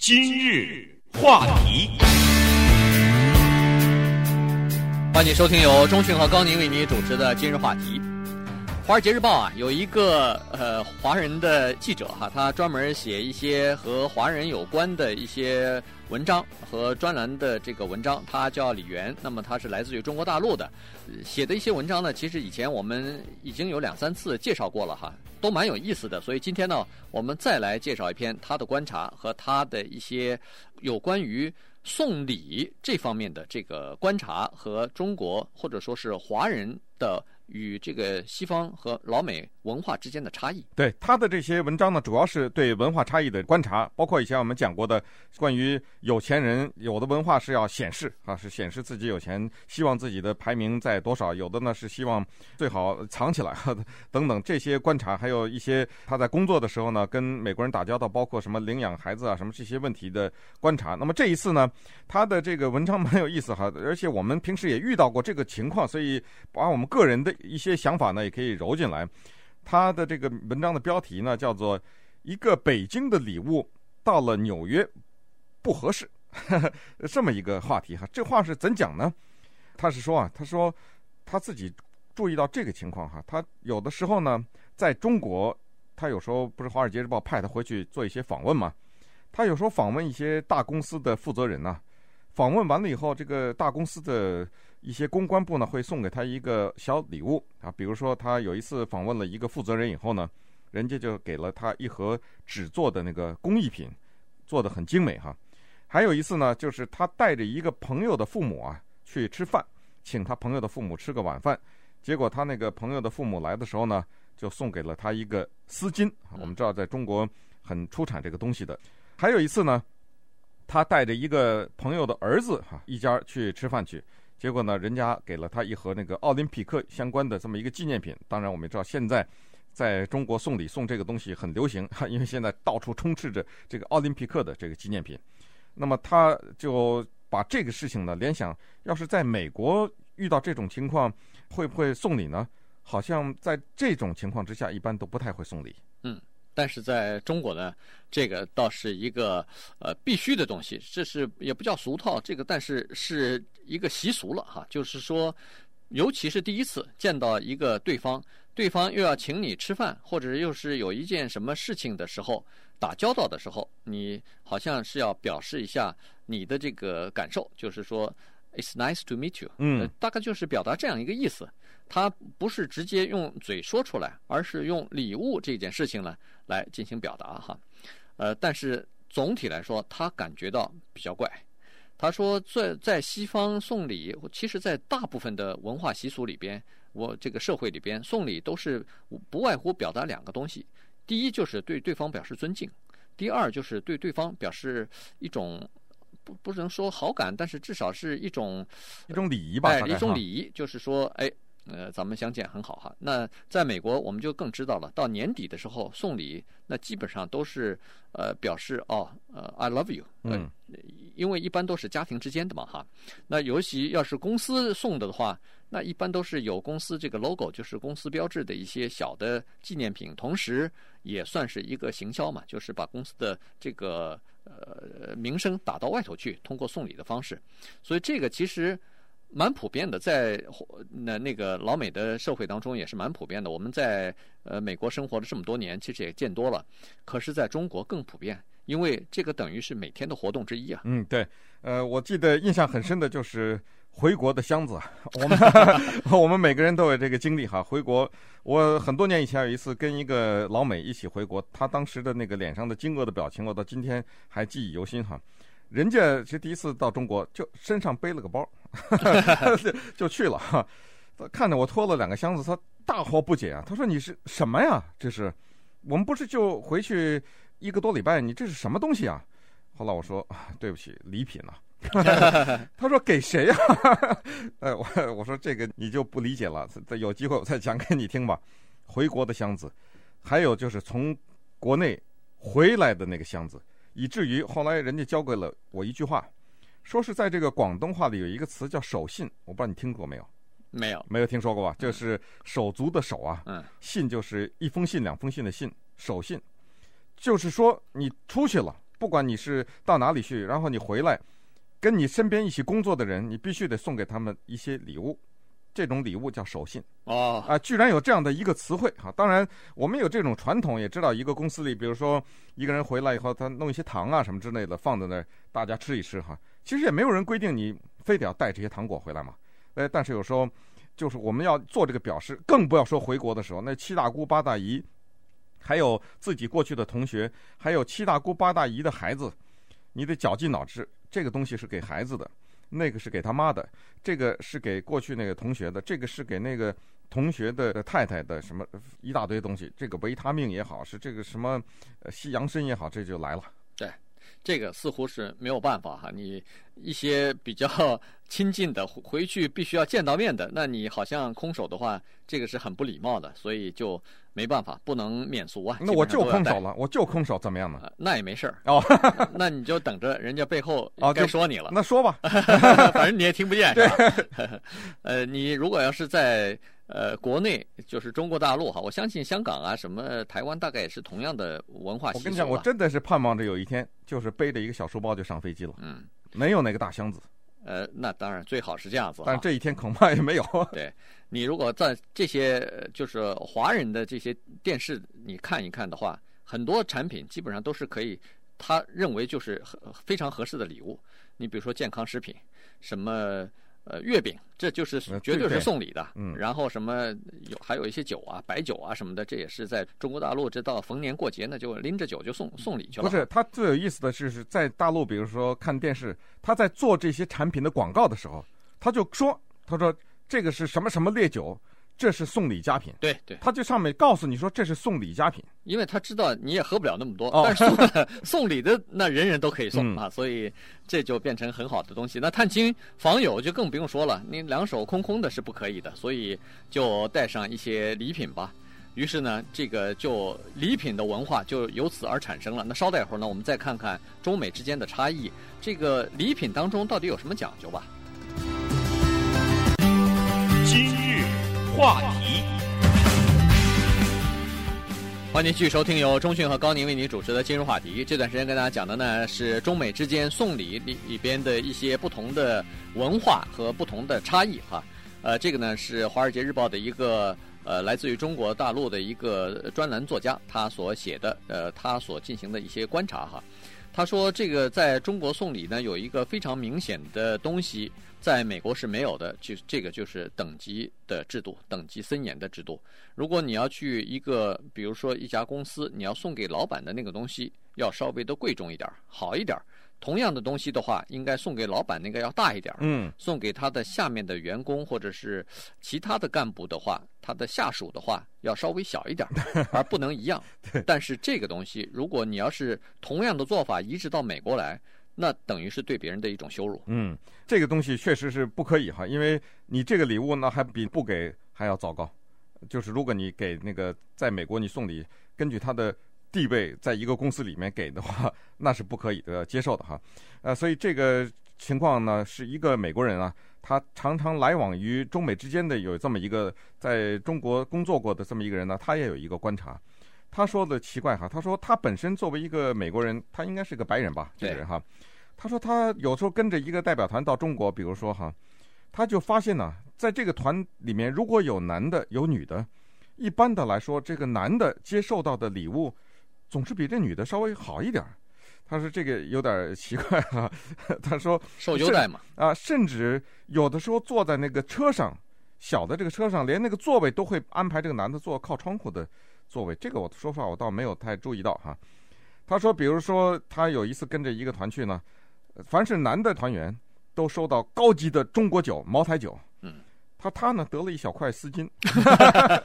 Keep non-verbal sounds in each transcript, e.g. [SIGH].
今日话题，欢迎收听由中讯和高宁为您主持的今日话题。《华尔街日报》啊，有一个呃华人的记者哈，他专门写一些和华人有关的一些文章和专栏的这个文章，他叫李源，那么他是来自于中国大陆的，写的一些文章呢，其实以前我们已经有两三次介绍过了哈，都蛮有意思的，所以今天呢，我们再来介绍一篇他的观察和他的一些有关于送礼这方面的这个观察和中国或者说是华人的。与这个西方和老美文化之间的差异，对他的这些文章呢，主要是对文化差异的观察，包括以前我们讲过的关于有钱人有的文化是要显示啊，是显示自己有钱，希望自己的排名在多少；有的呢是希望最好藏起来呵呵 [LAUGHS] 等等这些观察，还有一些他在工作的时候呢，跟美国人打交道，包括什么领养孩子啊，什么这些问题的观察。那么这一次呢，他的这个文章 [LAUGHS] 蛮有意思哈，而且我们平时也遇到过这个情况，所以把我们个人的。一些想法呢，也可以揉进来。他的这个文章的标题呢，叫做“一个北京的礼物到了纽约不合适”，[LAUGHS] 这么一个话题哈。这话是怎讲呢？他是说啊，他说他自己注意到这个情况哈。他有的时候呢，在中国，他有时候不是《华尔街日报》派他回去做一些访问嘛。他有时候访问一些大公司的负责人呐，访问完了以后，这个大公司的。一些公关部呢会送给他一个小礼物啊，比如说他有一次访问了一个负责人以后呢，人家就给了他一盒纸做的那个工艺品，做的很精美哈。还有一次呢，就是他带着一个朋友的父母啊去吃饭，请他朋友的父母吃个晚饭，结果他那个朋友的父母来的时候呢，就送给了他一个丝巾。我们知道在中国很出产这个东西的。还有一次呢，他带着一个朋友的儿子哈一家去吃饭去。结果呢，人家给了他一盒那个奥林匹克相关的这么一个纪念品。当然，我们也知道现在在中国送礼送这个东西很流行，[LAUGHS] 因为现在到处充斥着这个奥林匹克的这个纪念品。那么他就把这个事情呢联想，要是在美国遇到这种情况，会不会送礼呢？好像在这种情况之下，一般都不太会送礼。嗯。但是在中国呢，这个倒是一个呃必须的东西，这是也不叫俗套，这个但是是一个习俗了哈。就是说，尤其是第一次见到一个对方，对方又要请你吃饭，或者又是有一件什么事情的时候，打交道的时候，你好像是要表示一下你的这个感受，就是说。It's nice to meet you。嗯，大概就是表达这样一个意思。他不是直接用嘴说出来，而是用礼物这件事情呢来进行表达哈。呃，但是总体来说，他感觉到比较怪。他说，在在西方送礼，其实，在大部分的文化习俗里边，我这个社会里边送礼都是不外乎表达两个东西：第一，就是对对方表示尊敬；第二，就是对对方表示一种。不不能说好感，但是至少是一种一种礼仪吧。哎，一种礼仪，就是说，哎，呃，咱们相见很好哈。那在美国，我们就更知道了，到年底的时候送礼，那基本上都是呃表示哦，呃，I love you。嗯。因为一般都是家庭之间的嘛哈。那尤其要是公司送的的话，那一般都是有公司这个 logo，就是公司标志的一些小的纪念品，同时也算是一个行销嘛，就是把公司的这个。呃，名声打到外头去，通过送礼的方式，所以这个其实蛮普遍的，在那那个老美的社会当中也是蛮普遍的。我们在呃美国生活了这么多年，其实也见多了。可是在中国更普遍，因为这个等于是每天的活动之一啊。嗯，对，呃，我记得印象很深的就是。回国的箱子，我们 [LAUGHS] 我们每个人都有这个经历哈。回国，我很多年以前有一次跟一个老美一起回国，他当时的那个脸上的惊愕的表情，我到今天还记忆犹新哈。人家其实第一次到中国，就身上背了个包，[LAUGHS] 就去了哈。看着我拖了两个箱子，他大惑不解啊。他说：“你是什么呀？这是我们不是就回去一个多礼拜？你这是什么东西啊？”后来我说：“对不起，礼品啊。[LAUGHS] [LAUGHS] ”他说给谁呀？呃，[LAUGHS] 我我说这个你就不理解了，有机会我再讲给你听吧。回国的箱子，还有就是从国内回来的那个箱子，以至于后来人家教给了我一句话，说是在这个广东话里有一个词叫手信，我不知道你听过没有？没有，没有听说过吧？就是手足的手啊，嗯，信就是一封信、两封信的信，手信，就是说你出去了。不管你是到哪里去，然后你回来，跟你身边一起工作的人，你必须得送给他们一些礼物。这种礼物叫手信哦啊，居然有这样的一个词汇哈！当然，我们有这种传统，也知道一个公司里，比如说一个人回来以后，他弄一些糖啊什么之类的放在那儿，大家吃一吃哈。其实也没有人规定你非得要带这些糖果回来嘛。哎，但是有时候就是我们要做这个表示，更不要说回国的时候，那七大姑八大姨，还有自己过去的同学，还有七大姑八大姨的孩子，你得绞尽脑汁，这个东西是给孩子的。那个是给他妈的，这个是给过去那个同学的，这个是给那个同学的太太的，什么一大堆东西，这个维他命也好，是这个什么西洋参也好，这就来了。对，这个似乎是没有办法哈，你一些比较 [LAUGHS] 亲近的回去必须要见到面的，那你好像空手的话，这个是很不礼貌的，所以就。没办法，不能免俗啊。那我就空手了，我就空手，怎么样呢？呃、那也没事儿哦。[LAUGHS] 那你就等着人家背后该说你了。哦、那说吧，[LAUGHS] 反正你也听不见，是吧？呃，你如果要是在呃国内，就是中国大陆哈，我相信香港啊，什么台湾，大概也是同样的文化。我跟你讲，我真的是盼望着有一天，就是背着一个小书包就上飞机了。嗯，没有那个大箱子。呃，那当然最好是这样子，但这一天恐怕也没有。对，你如果在这些就是华人的这些电视你看一看的话，很多产品基本上都是可以，他认为就是非常合适的礼物。你比如说健康食品，什么。呃，月饼，这就是绝对是送礼的。嗯，然后什么有还有一些酒啊，白酒啊什么的，这也是在中国大陆，这到逢年过节呢，就拎着酒就送送礼去了。不是，他最有意思的是是在大陆，比如说看电视，他在做这些产品的广告的时候，他就说，他说这个是什么什么烈酒。这是送礼佳品，对对，他这上面告诉你说这是送礼佳品，因为他知道你也喝不了那么多，哦、但是送，送礼的那人人都可以送、嗯、啊，所以这就变成很好的东西。那探亲访友就更不用说了，你两手空空的是不可以的，所以就带上一些礼品吧。于是呢，这个就礼品的文化就由此而产生了。那稍待一会儿呢，我们再看看中美之间的差异，这个礼品当中到底有什么讲究吧。话题，欢迎继续收听由中讯和高宁为您主持的今日话题。这段时间跟大家讲的呢是中美之间送礼里里边的一些不同的文化和不同的差异哈。呃，这个呢是《华尔街日报》的一个呃来自于中国大陆的一个专栏作家他所写的呃他所进行的一些观察哈。他说这个在中国送礼呢有一个非常明显的东西。在美国是没有的，就这个就是等级的制度，等级森严的制度。如果你要去一个，比如说一家公司，你要送给老板的那个东西，要稍微的贵重一点，好一点。同样的东西的话，应该送给老板那个要大一点。嗯，送给他的下面的员工或者是其他的干部的话，他的下属的话要稍微小一点，[LAUGHS] 而不能一样。但是这个东西，如果你要是同样的做法移植到美国来。那等于是对别人的一种羞辱。嗯，这个东西确实是不可以哈，因为你这个礼物呢还比不给还要糟糕。就是如果你给那个在美国你送礼，根据他的地位在一个公司里面给的话，[LAUGHS] 那是不可以的接受的哈。呃，所以这个情况呢，是一个美国人啊，他常常来往于中美之间的有这么一个在中国工作过的这么一个人呢，他也有一个观察。他说的奇怪哈，他说他本身作为一个美国人，他应该是个白人吧，这个人哈。他说他有时候跟着一个代表团到中国，比如说哈，他就发现呢，在这个团里面如果有男的有女的，一般的来说，这个男的接受到的礼物总是比这女的稍微好一点。他说这个有点奇怪哈。[LAUGHS] 他说受优待嘛啊，甚至有的时候坐在那个车上，小的这个车上，连那个座位都会安排这个男的坐靠窗户的。座位，这个我说实话，我倒没有太注意到哈。他说，比如说他有一次跟着一个团去呢，凡是男的团员都收到高级的中国酒，茅台酒。他他呢得了一小块丝巾。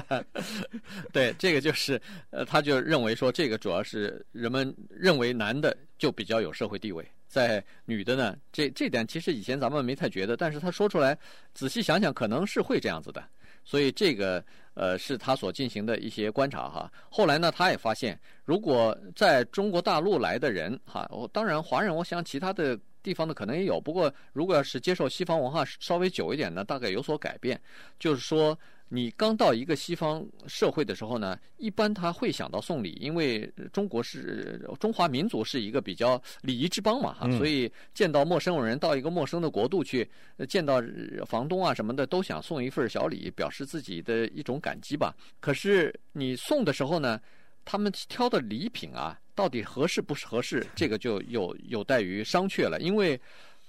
[LAUGHS] 对，这个就是呃，他就认为说，这个主要是人们认为男的就比较有社会地位，在女的呢，这这点其实以前咱们没太觉得，但是他说出来，仔细想想，可能是会这样子的。所以这个呃是他所进行的一些观察哈。后来呢，他也发现，如果在中国大陆来的人哈，我当然华人，我想其他的地方的可能也有。不过，如果要是接受西方文化稍微久一点呢，大概有所改变。就是说，你刚到一个西方社会的时候呢，一般他会想到送礼，因为中国是中华民族是一个比较礼仪之邦嘛，哈，所以见到陌生人到一个陌生的国度去，见到房东啊什么的，都想送一份小礼，表示自己的一种感激吧。可是你送的时候呢，他们挑的礼品啊，到底合适不合适，这个就有有待于商榷了，因为。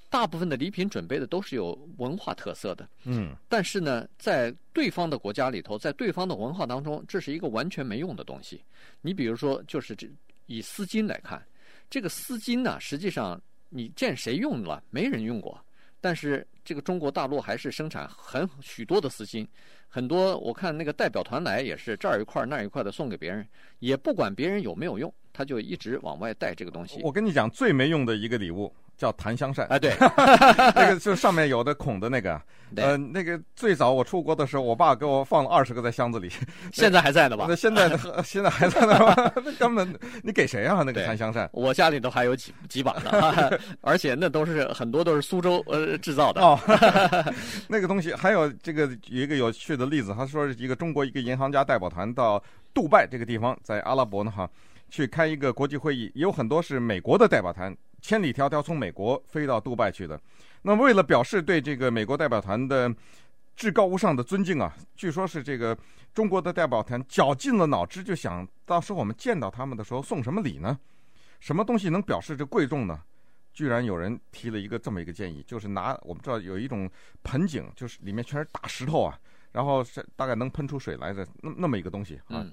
大部分的礼品准备的都是有文化特色的，嗯，但是呢，在对方的国家里头，在对方的文化当中，这是一个完全没用的东西。你比如说，就是这以丝巾来看，这个丝巾呢，实际上你见谁用了？没人用过。但是这个中国大陆还是生产很许多的丝巾，很多我看那个代表团来也是这儿一块那儿一块的送给别人，也不管别人有没有用，他就一直往外带这个东西。我跟你讲，最没用的一个礼物。叫檀香扇啊，对，[LAUGHS] 那个就上面有的孔的那个，呃，那个最早我出国的时候，我爸给我放了二十个在箱子里，[LAUGHS] 现在还在呢吧？那 [LAUGHS] 现在现在还在呢吧？那根本你给谁啊？那个檀香扇，我家里都还有几几把呢，而且那都是很多都是苏州呃制造的哦。那个东西还有这个有一个有趣的例子，他说是一个中国一个银行家代表团到杜拜这个地方，在阿拉伯呢哈，去开一个国际会议，有很多是美国的代表团。千里迢迢从美国飞到杜拜去的，那为了表示对这个美国代表团的至高无上的尊敬啊，据说是这个中国的代表团绞尽了脑汁，就想到时候我们见到他们的时候送什么礼呢？什么东西能表示这贵重呢？居然有人提了一个这么一个建议，就是拿我们知道有一种盆景，就是里面全是大石头啊，然后是大概能喷出水来的那那么一个东西啊，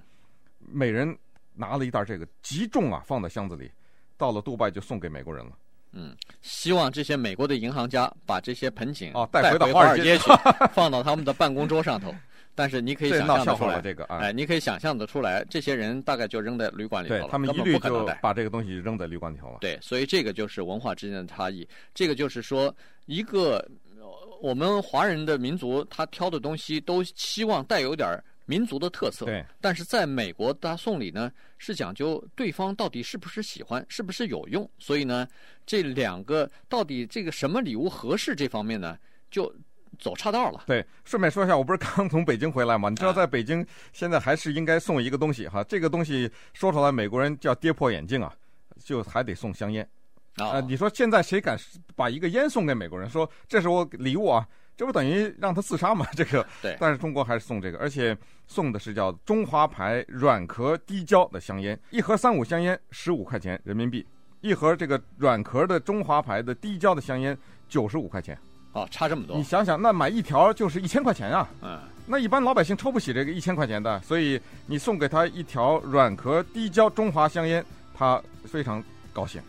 每人拿了一袋这个极重啊，放在箱子里。到了杜拜就送给美国人了。嗯，希望这些美国的银行家把这些盆景啊带回到华尔街去，[LAUGHS] 放到他们的办公桌上头。但是你可以想象得出来，[LAUGHS] 这个啊，哎，你可以想象得出来，这些人大概就扔在旅馆里头了。他们一律就把这个东西扔在旅馆里头了。对，所以这个就是文化之间的差异。这个就是说，一个我们华人的民族，他挑的东西都希望带有点民族的特色，对，但是在美国，他送礼呢是讲究对方到底是不是喜欢，是不是有用，所以呢，这两个到底这个什么礼物合适这方面呢，就走岔道了。对，顺便说一下，我不是刚从北京回来吗？你知道，在北京现在还是应该送一个东西哈，这个东西说出来美国人叫跌破眼镜啊，就还得送香烟啊。你说现在谁敢把一个烟送给美国人，说这是我礼物啊？这不等于让他自杀吗？这个，对。但是中国还是送这个，而且送的是叫中华牌软壳滴胶的香烟，一盒三五香烟十五块钱人民币，一盒这个软壳的中华牌的滴胶的香烟九十五块钱。哦，差这么多。你想想，那买一条就是一千块钱啊。嗯。那一般老百姓抽不起这个一千块钱的，所以你送给他一条软壳滴胶中华香烟，他非常高兴。